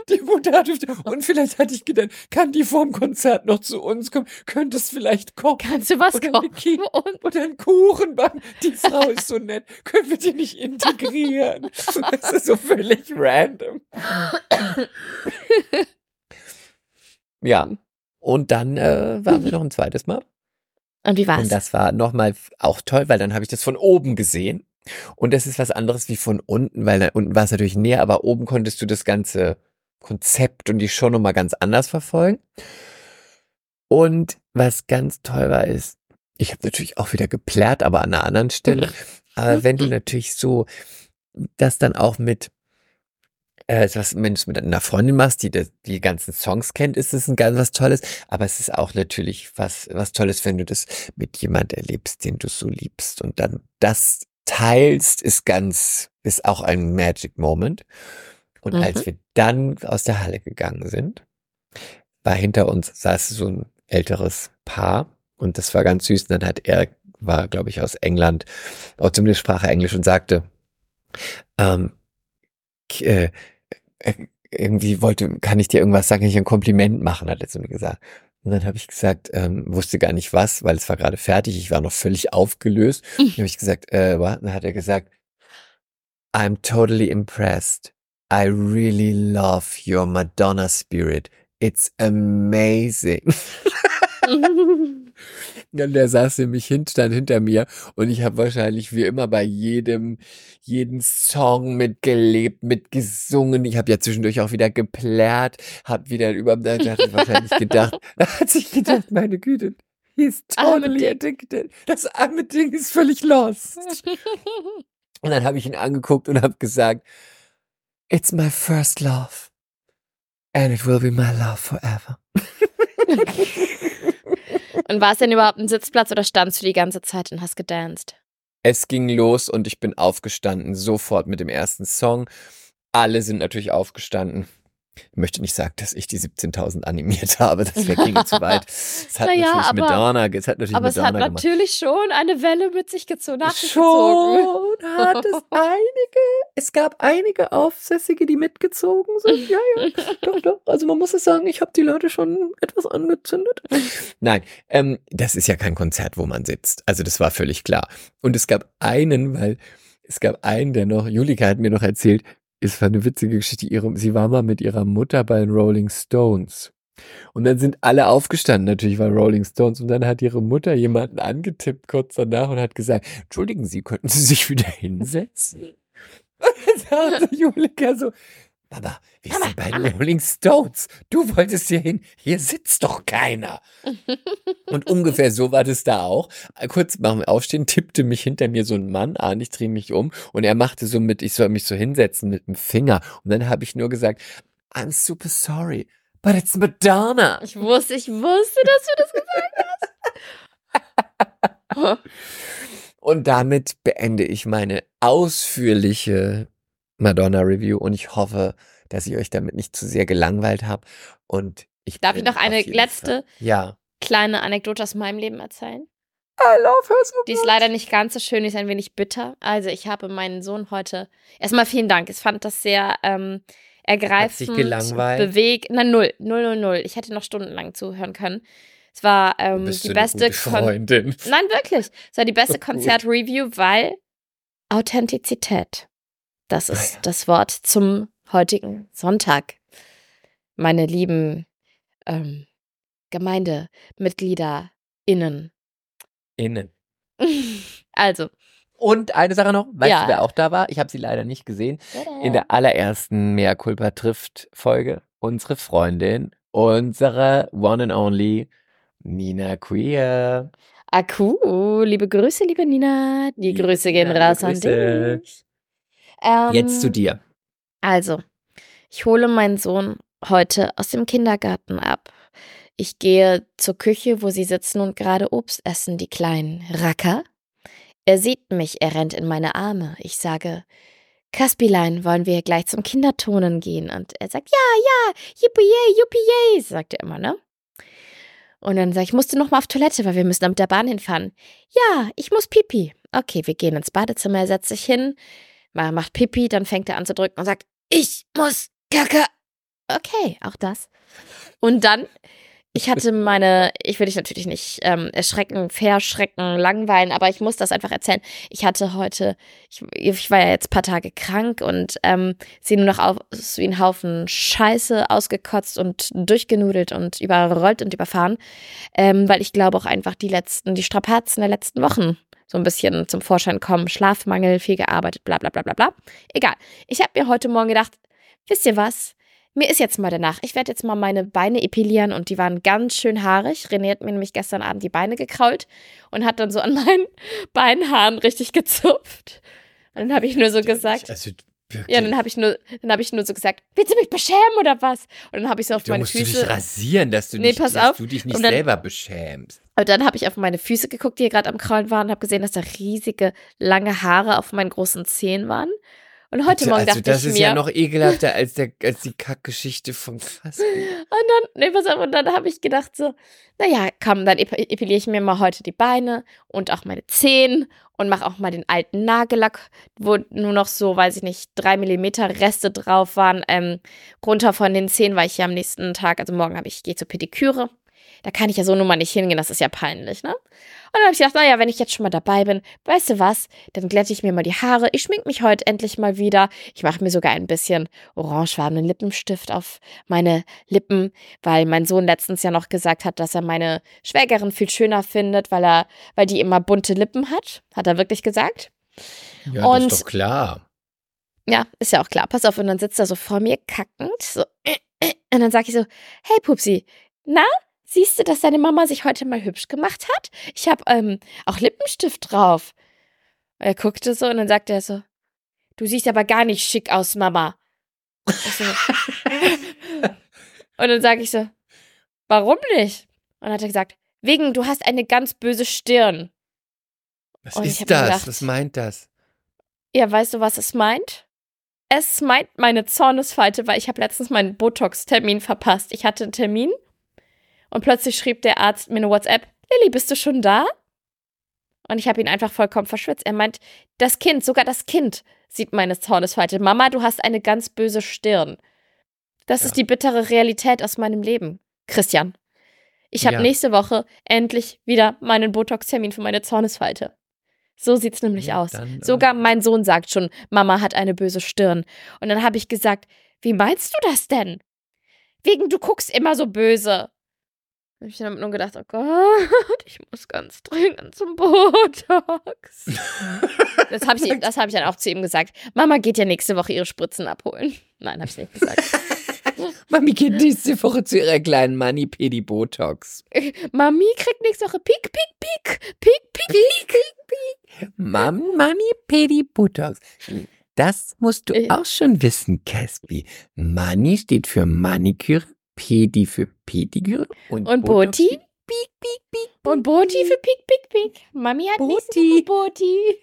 S2: Die Mutter hat Hüfte. Und vielleicht hatte ich gedacht, kann die vorm Konzert noch zu uns kommen? Könnte es vielleicht kochen?
S3: Kannst du was
S2: Oder
S3: kochen?
S2: eine
S3: Und
S2: Oder einen Kuchen backen. Die Frau ist so nett. Können wir die nicht integrieren? Das ist so völlig random. Ja. Und dann äh, waren wir noch ein zweites Mal.
S3: Und wie war's?
S2: Und das war nochmal auch toll, weil dann habe ich das von oben gesehen. Und das ist was anderes wie von unten, weil da unten war es natürlich näher, aber oben konntest du das ganze Konzept und die Show nochmal ganz anders verfolgen. Und was ganz toll war, ist, ich habe natürlich auch wieder geplärrt, aber an einer anderen Stelle. <laughs> Aber wenn du natürlich so das dann auch mit, äh, was, wenn du es mit einer Freundin machst, die das, die ganzen Songs kennt, ist es ein ganz was Tolles. Aber es ist auch natürlich was, was Tolles, wenn du das mit jemand erlebst, den du so liebst und dann das teilst, ist ganz, ist auch ein Magic Moment. Und
S3: Mhm.
S2: als wir dann aus der Halle gegangen sind, war hinter uns saß so ein älteres Paar und das war ganz süß. Und dann hat er, war glaube ich aus England, auch zumindest sprach er Englisch und sagte, ähm, äh, äh, irgendwie wollte, kann ich dir irgendwas sagen, kann ich ein Kompliment machen, hat er zu mir gesagt. Und dann habe ich gesagt, ähm, wusste gar nicht was, weil es war gerade fertig, ich war noch völlig aufgelöst. <laughs> Dann habe ich gesagt, äh, was? Dann hat er gesagt, I'm totally impressed. I really love your Madonna spirit. It's amazing. <laughs> <laughs> Ja, der saß nämlich hin, stand hinter mir und ich habe wahrscheinlich wie immer bei jedem, jeden Song mitgelebt, mitgesungen. Ich habe ja zwischendurch auch wieder geplärrt, habe wieder über, da hat er wahrscheinlich <laughs> gedacht, da hat sich gedacht, meine Güte, he's totally addicted. Das arme Ding ist völlig lost. <laughs> Und dann habe ich ihn angeguckt und habe gesagt, it's my first love. And it will be my love forever. <laughs>
S3: Und war es denn überhaupt ein Sitzplatz oder standst du die ganze Zeit und hast gedanced?
S2: Es ging los und ich bin aufgestanden, sofort mit dem ersten Song. Alle sind natürlich aufgestanden. Ich möchte nicht sagen, dass ich die 17.000 animiert <laughs> habe, das wäre ginge zu weit. Es hat
S3: Naja,
S2: natürlich
S3: aber-
S2: Madonna, es hat natürlich
S3: Aber es hat
S2: Madonna gemacht.
S3: natürlich schon eine Welle mit sich gezogen. nach sich gezogen.
S2: Schon hat es einige, es gab einige Aufsässige, die mitgezogen sind. Ja, ja, <laughs> doch, doch. Also man muss es sagen, ich habe die Leute schon etwas angezündet. Nein, ähm, das ist ja kein Konzert, wo man sitzt. Also das war völlig klar. Und es gab einen, weil es gab einen, der noch, Julika hat mir noch erzählt, es war eine witzige Geschichte, ihre, sie war mal mit ihrer Mutter bei den Rolling Stones. Und dann sind alle aufgestanden, natürlich war Rolling Stones. Und dann hat ihre Mutter jemanden angetippt kurz danach und hat gesagt, entschuldigen Sie, könnten Sie sich wieder hinsetzen? Und dann sagte Julika so, Mama, wir sind bei den Rolling Stones. Du wolltest hier hin. Hier sitzt doch keiner. <laughs> Und ungefähr so war das da auch. Kurz nach dem Aufstehen tippte mich hinter mir so ein Mann an. Ich drehe mich um und er machte so mit, ich soll mich so hinsetzen mit dem Finger. Und dann habe ich nur gesagt, I'm super sorry, but it's Madonna.
S3: Ich wusste, ich wusste, dass du das gesagt hast.
S2: Und damit beende ich meine ausführliche Madonna-Review und ich hoffe, dass ich euch damit nicht zu sehr gelangweilt habe. Und ich
S3: Darf ich noch eine letzte
S2: Ja.
S3: kleine Anekdote aus meinem Leben erzählen?
S2: I love her so
S3: Die ist leider nicht ganz so schön, die ist ein wenig bitter. Also ich habe meinen Sohn heute. Erstmal vielen Dank. Ich fand das sehr ähm, ergreifend. Bewegt. Nein, null. Null, null, null. Ich hätte noch stundenlang zuhören können. Es war ähm, die beste
S2: gute
S3: Kon
S2: Freundin. <laughs>
S3: Nein, wirklich. Es war die beste. <laughs> Konzertreview, weil Authentizität. Das ist
S2: ja.
S3: das Wort zum heutigen Sonntag. Meine lieben ähm, GemeindemitgliederInnen.
S2: Innen. <laughs>
S3: Also,
S2: Und eine Sache noch, weißt
S3: Ja.
S2: du, wer auch da war? Ich habe sie leider nicht gesehen. In der allerersten Mea Culpa trifft Folge unsere Freundin, unsere One and Only Nina Queer.
S3: Akku, liebe Grüße, liebe Nina. Die Grüße gehen
S2: Ja,
S3: raus an dich. Ähm,
S2: Jetzt zu dir.
S3: Also, ich hole meinen Sohn heute aus dem Kindergarten ab. Ich gehe zur Küche, wo sie sitzen und gerade Obst essen, die kleinen Racker. Er sieht mich, er rennt in meine Arme. Ich sage, Kaspilein, wollen wir gleich zum Kindertonen gehen? Und er sagt, ja, ja, yippie, yippie, sagt er immer, ne? Und dann sage ich, musst du noch mal auf Toilette, weil wir müssen da mit der Bahn hinfahren. Ja, ich muss pipi. Okay, wir gehen ins Badezimmer, er setzt sich hin, ma- macht pipi, dann fängt er an zu drücken und sagt, ich muss Kacke. Okay, auch das. Und dann, ich hatte meine, ich will dich natürlich nicht ähm, erschrecken, verschrecken, langweilen, aber ich muss das einfach erzählen. Ich hatte heute, ich, ich war ja jetzt ein paar Tage krank und ähm, sehe nur noch aus wie ein Haufen Scheiße, ausgekotzt und durchgenudelt und überrollt und überfahren, ähm, weil ich glaube auch einfach die letzten, die Strapazen der letzten Wochen so ein bisschen zum Vorschein kommen. Schlafmangel, viel gearbeitet, bla bla bla bla bla. Egal. Ich habe mir heute Morgen gedacht, wisst ihr was? Mir ist jetzt mal danach. Ich werde jetzt mal meine Beine epilieren und die waren ganz schön haarig. René hat mir nämlich gestern Abend die Beine gekrault und hat dann so an <laughs> meinen Beinhaaren richtig gezupft. Und dann habe ich nur so gesagt,
S2: Also,
S3: ja, dann habe ich nur, dann habe ich nur so gesagt, willst du mich beschämen oder was? Und dann habe ich so auf
S2: da
S3: meine
S2: musst du dich
S3: Füße,
S2: rasieren, dass du,
S3: Nee,
S2: nicht,
S3: pass
S2: dass
S3: auf.
S2: du dich nicht
S3: dann-
S2: selber beschämst.
S3: und dann habe ich auf meine Füße geguckt, die hier gerade am Kraulen waren und habe gesehen, dass da riesige lange Haare auf meinen großen Zehen waren. Und heute
S2: Bitte,
S3: Morgen
S2: also
S3: dachte
S2: das
S3: ich
S2: ist
S3: mir,
S2: ja noch ekelhafter als, der, als die Kackgeschichte von Kaspi. <laughs>
S3: Und dann, nee, pass auf, und dann habe ich gedacht so, naja, komm, dann ep epiliere ich mir mal heute die Beine und auch meine Zehen und mache auch mal den alten Nagellack, wo nur noch so, weiß ich nicht, drei Millimeter Reste drauf waren, ähm, runter von den Zehen, weil ich ja am nächsten Tag, also morgen habe ich, gehe zur Pediküre. Da kann ich ja so nun mal nicht hingehen, das ist ja peinlich, ne? Und dann habe ich gedacht, naja, wenn ich jetzt schon mal dabei bin, weißt du was, dann glätte ich mir mal die Haare. Ich schmink mich heute endlich mal wieder. Ich mache mir sogar ein bisschen orangefarbenen Lippenstift auf meine Lippen, weil mein Sohn letztens ja noch gesagt hat, dass er meine Schwägerin viel schöner findet, weil er, weil die immer bunte Lippen hat. Hat er wirklich gesagt.
S2: Ja,
S3: Und-
S2: das ist doch klar.
S3: Ja, ist ja auch klar. Pass auf, und dann sitzt er so vor mir kackend. So. Und dann sage ich so, hey Pupsi, na, siehst du, dass deine Mama sich heute mal hübsch gemacht hat? Ich habe ähm, auch Lippenstift drauf. Er guckte so und dann sagte er so, du siehst aber gar nicht schick aus, Mama. So, <laughs> und dann sage ich so, warum nicht? Und dann hat er gesagt, wegen, du hast eine ganz böse Stirn.
S2: Was
S3: Und
S2: ist das?
S3: gedacht-
S2: Was meint das?
S3: Ja, weißt du, was es meint? Es meint meine Zornesfalte, weil ich habe letztens meinen Botox-Termin verpasst. Ich hatte einen Termin und plötzlich schrieb der Arzt mir eine WhatsApp, Lilly, bist du schon da? Und ich habe ihn einfach vollkommen verschwitzt. Er meint, das Kind, sogar das Kind sieht meine Zornesfalte. Mama, du hast eine ganz böse Stirn. Das
S2: Ja.
S3: ist die bittere Realität aus meinem Leben. Christian, ich habe
S2: Ja.
S3: nächste Woche endlich wieder meinen Botox-Termin für meine Zornesfalte. So sieht's nämlich
S2: Ja,
S3: aus.
S2: dann, äh,
S3: Sogar mein Sohn sagt schon, Mama hat eine böse Stirn. Und dann habe ich gesagt, wie meinst du das denn? Wegen du guckst immer so böse. Hab ich dann nur gedacht, oh Gott, ich muss ganz dringend zum Botox. Das habe ich, das hab ich dann auch zu ihm gesagt. Mama geht ja nächste Woche ihre Spritzen abholen. Nein, habe ich nicht gesagt. <laughs>
S2: Mami geht nächste Woche zu ihrer kleinen Mani Pedi Botox.
S3: Mami kriegt nächste Woche Pik, Pik, Pik, Pik, Pik, Pik.
S2: Mami Mani Pedi Botox. Das musst du auch schon wissen, Caspi. Mani steht für Maniküre, Pedi für Pediküre und,
S3: Und Boti?
S2: für Pik, Pik, Pik.
S3: Und Boti für Pik, Pik, Pik. Mami hat
S2: Boti.
S3: Boti.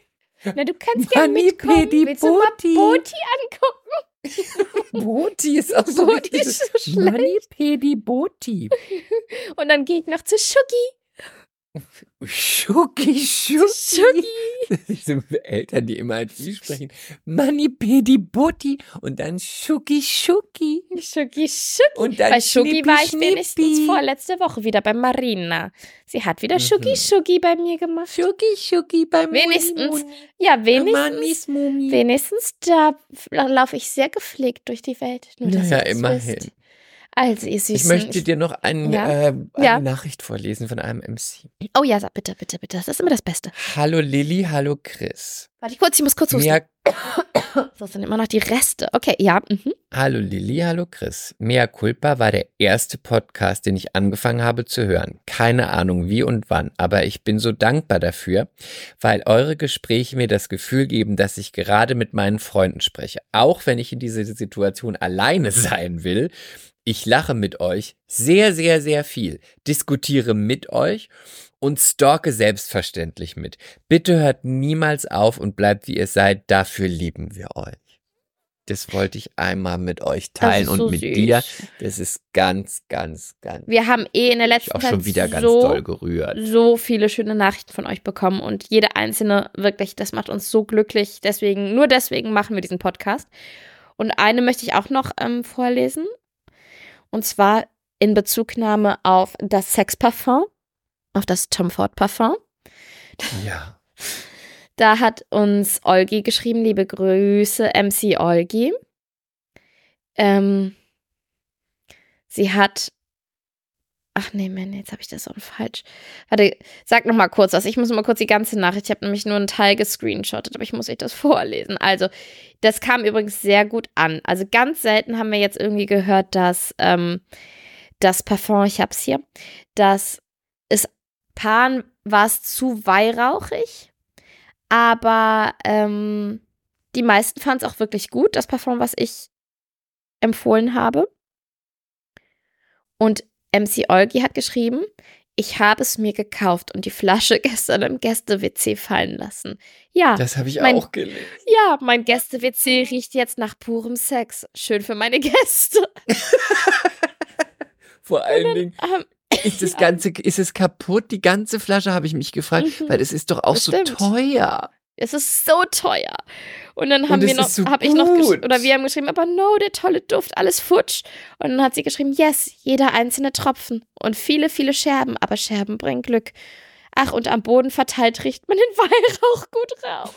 S3: Na, du kannst gerne mitkommen.
S2: Pedi,
S3: Willst du mal
S2: Boti.
S3: Boti angucken? <laughs> <laughs>
S2: Boti ist auch so
S3: Boti ist so schlecht.
S2: Mani Pedi Boti. <laughs>
S3: Und dann gehe ich noch zu Schugi.
S2: Schuki, Schuki.
S3: Schugi. <laughs>
S2: Diese Eltern, die immer als wie sprechen. Mani Pedi Boti und dann Schuki, Schuki.
S3: Schugi, Schugi.
S2: Und dann
S3: Bei
S2: Schnippi,
S3: war ich wenigstens vorletzte Woche wieder bei Marina. Sie hat wieder
S2: Mhm.
S3: Schugi, Schugi bei mir gemacht.
S2: Schuki, Schuki beim
S3: Wenigstens, ja, wenigstens,
S2: Mumi.
S3: wenigstens da laufe ich sehr gepflegt durch die Welt. Nur,
S2: Naja,
S3: das
S2: immerhin.
S3: wisst. Also, ihr Süßen.
S2: Ich möchte dir noch ein,
S3: Ja?
S2: äh, eine
S3: Ja.
S2: Nachricht vorlesen von einem MC.
S3: oh ja, bitte, bitte, bitte. Das ist immer das Beste.
S2: Hallo Lilly, hallo Chris.
S3: Warte kurz, ich muss kurz husten.
S2: Mir,
S3: Das <coughs> sind immer noch die Reste. Okay, ja. Mhm.
S2: Hallo Lilly, hallo Chris. Mea Culpa war der erste Podcast, den ich angefangen habe zu hören. Keine Ahnung wie und wann, aber ich bin so dankbar dafür, weil eure Gespräche mir das Gefühl geben, dass ich gerade mit meinen Freunden spreche. Auch wenn ich in dieser Situation alleine <laughs> sein will. Ich lache mit euch sehr, sehr, sehr viel, diskutiere mit euch und stalke selbstverständlich mit. Bitte hört niemals auf und bleibt wie ihr seid, dafür lieben wir euch. Das wollte ich einmal mit euch teilen
S3: so
S2: und mit
S3: süß.
S2: dir. Das ist ganz, ganz, ganz.
S3: Wir haben eh in der letzten
S2: auch
S3: Zeit
S2: schon wieder ganz
S3: so,
S2: doll gerührt.
S3: so viele schöne Nachrichten von euch bekommen und jede einzelne wirklich, das macht uns so glücklich. Deswegen, nur deswegen machen wir diesen Podcast. Und eine möchte ich auch noch ähm, vorlesen. Und zwar in Bezugnahme auf das Sexparfum, auf das Tom Ford Parfum.
S2: Ja.
S3: Da hat uns Olgi geschrieben, liebe Grüße, MC Olgi. Ähm, sie hat. Ach nee, Mann, jetzt habe ich das auch falsch. Warte, sag noch mal kurz was. Ich muss mal kurz die ganze Nachricht. Ich habe nämlich nur einen Teil gescreenshottet, aber ich muss euch das <laughs> vorlesen. Also, das kam übrigens sehr gut an. Also, ganz selten haben wir jetzt irgendwie gehört, dass ähm, das Parfum, ich hab's hier, dass es Paaren war es zu weihrauchig, aber ähm, die meisten fanden es auch wirklich gut, das Parfum, was ich empfohlen habe. Und MC Olgi hat geschrieben, ich habe es mir gekauft und die Flasche <laughs> gestern im Gäste-WC fallen lassen. Ja,
S2: Das habe ich
S3: Mein-
S2: auch gelesen.
S3: ja, mein Gäste-WC riecht jetzt nach purem Sex. Schön für meine <laughs> Gäste. <laughs>
S2: Vor allen Dingen
S3: Ähm,
S2: ist das Ganze, ist es kaputt? Die ganze Flasche habe ich mich gefragt,
S3: Mhm.
S2: weil es ist doch auch so
S3: Bestimmt.
S2: teuer.
S3: Es ist so teuer. Und dann haben
S2: Und
S3: wir
S2: es
S3: noch,
S2: so
S3: habe ich noch, oder wir haben geschrieben, aber no, der tolle Duft, alles futsch. Und dann hat sie geschrieben, yes, jeder einzelne Tropfen und viele, viele Scherben, aber Scherben bringen Glück. Ach, und am Boden verteilt riecht man den <laughs> Weihrauch gut raus.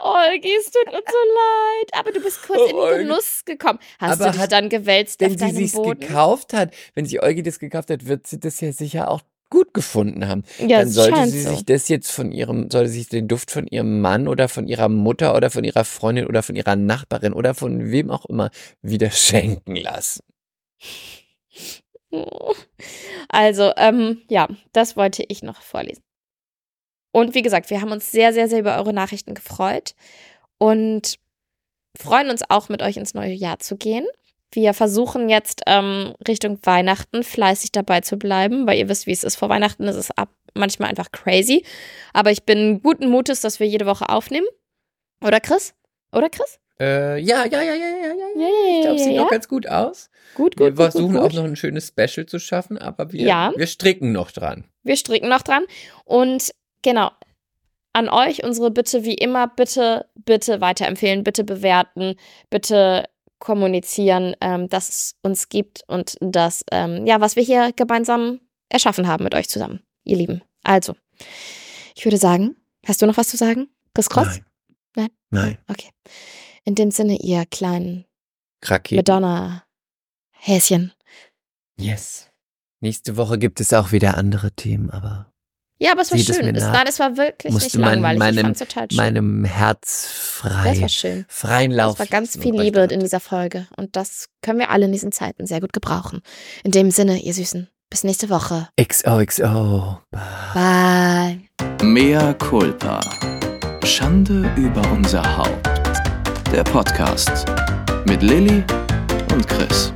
S3: Olgi, es tut uns so leid, aber du bist kurz
S2: Oh,
S3: in
S2: Olgi.
S3: den Genuss gekommen. Hast
S2: Aber
S3: du dich
S2: hat-
S3: dann gewälzt
S2: Wenn
S3: auf
S2: sie
S3: deinem
S2: sich's
S3: Boden?
S2: gekauft hat, wenn sie Eugi das gekauft hat, wird sie das ja sicher auch gut gefunden haben.
S3: Ja,
S2: Dann sollte sie
S3: so.
S2: sich das jetzt von ihrem, sollte sich den Duft von ihrem Mann oder von ihrer Mutter oder von ihrer Freundin oder von ihrer Nachbarin oder von wem auch immer wieder <laughs> schenken lassen.
S3: Also, ähm, ja, das wollte ich noch vorlesen. Und wie gesagt, wir haben uns sehr, sehr, sehr über eure Nachrichten gefreut und freuen uns auch, mit euch ins neue Jahr zu gehen. Wir versuchen jetzt ähm, Richtung Weihnachten fleißig dabei zu bleiben, weil ihr wisst, wie es ist. Vor Weihnachten ist es ab manchmal einfach crazy. Aber ich bin guten Mutes, dass wir jede Woche aufnehmen. Oder Chris? Oder Chris?
S2: Äh, ja, ja, ja, ja, ja, ja.
S3: Ja,
S2: Ich glaube, es sieht
S3: ja.
S2: noch ganz gut aus.
S3: Gut,
S2: Wir
S3: gut, gut,
S2: versuchen
S3: gut,
S2: auch
S3: gut.
S2: noch ein schönes Special zu schaffen, aber wir,
S3: Ja.
S2: wir stricken noch dran.
S3: Wir stricken noch dran. Und genau, an euch unsere Bitte wie immer, bitte, bitte weiterempfehlen, bitte bewerten, bitte kommunizieren, ähm, dass es uns gibt und das, ähm, ja, was wir hier gemeinsam erschaffen haben mit euch zusammen, ihr Lieben. Also, ich würde sagen, hast du noch was zu sagen? Chris Cross?
S2: Nein.
S3: Nein?
S2: Nein.
S3: Okay. In dem Sinne, ihr kleinen
S2: Raketen.
S3: Madonna-Häschen.
S2: Yes. Nächste Woche gibt es auch wieder andere Themen, aber
S3: Ja, aber es war
S2: Seht es
S3: schön. Es, nein, es war wirklich nicht
S2: mein-
S3: langweilig. ich
S2: meinem-
S3: fand's total schön.
S2: meinem Herz
S3: das
S2: frei,
S3: war schön.
S2: freien Lauf.
S3: Es war ganz viel Liebe in dieser Folge. Und das können wir alle in diesen Zeiten sehr gut gebrauchen. In dem Sinne, ihr Süßen, bis nächste Woche.
S2: XOXO.
S3: Bye.
S1: Mea culpa. Schande über unser Haupt. Der Podcast mit Lilly und Chris.